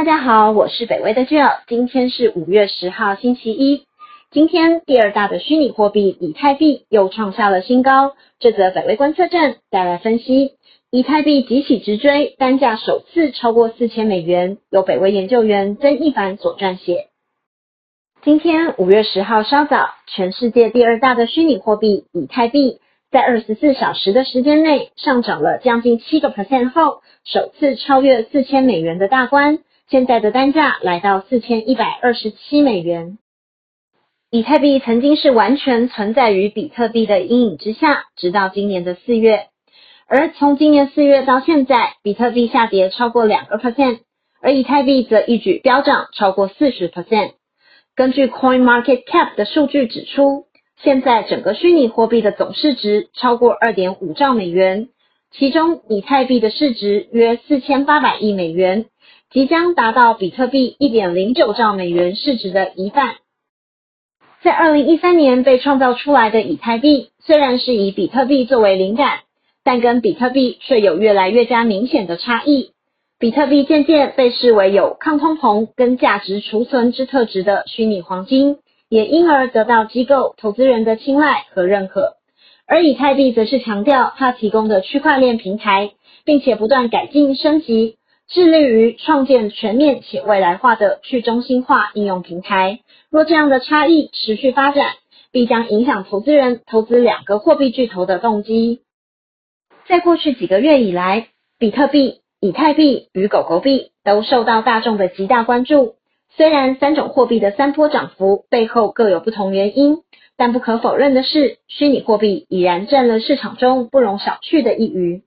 大家好，我是北威的 Jill，今天是五月十号星期一。今天第二大的虚拟货币以太币又创下了新高，这则北威观测站带来分析。以太币急起直追，单价首次超过四千美元，由北威研究员曾一凡所撰写。今天五月十号稍早，全世界第二大的虚拟货币以太币，在二十四小时的时间内上涨了将近七个 percent 后，首次超越四千美元的大关，现在的单价来到四千一百二十七美元。以太币曾经是完全存在于比特币的阴影之下，直到今年的四月。而从今年四月到现在，比特币下跌超过两个 percent，而以太币则一举飙涨超过四十 percent。根据 Coin Market Cap 的数据指出，现在整个虚拟货币的总市值超过二点五兆美元，其中以太币的市值约四千八百亿美元，即将达到比特币一点零九兆美元市值的一半。在二零一三年被创造出来的以太币，虽然是以比特币作为灵感，但跟比特币却有越来越加明显的差异。比特币渐渐被视为有抗通膨跟价值储存之特质的虚拟黄金，也因而得到机构投资人的青睐和认可。而以太币则是强调它提供的区块链平台，并且不断改进升级，致力于创建全面且未来化的去中心化应用平台。若这样的差异持续发展，必将影响投资人投资两个货币巨头的动机。在过去几个月以来，比特币。以太币与狗狗币都受到大众的极大关注。虽然三种货币的三波涨幅背后各有不同原因，但不可否认的是，虚拟货币已然占了市场中不容小觑的一隅。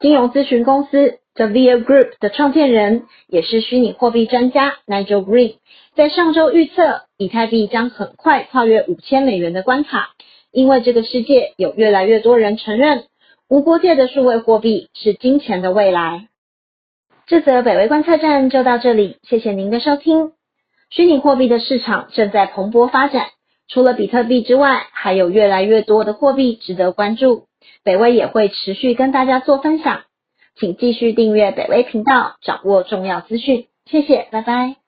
金融咨询公司 The Via Group 的创建人，也是虚拟货币专家 Nigel Green，在上周预测，以太币将很快跨越五千美元的关卡，因为这个世界有越来越多人承认，无国界的数位货币是金钱的未来。这则北威观测站就到这里，谢谢您的收听。虚拟货币的市场正在蓬勃发展，除了比特币之外，还有越来越多的货币值得关注。北威也会持续跟大家做分享，请继续订阅北威频道，掌握重要资讯。谢谢，拜拜。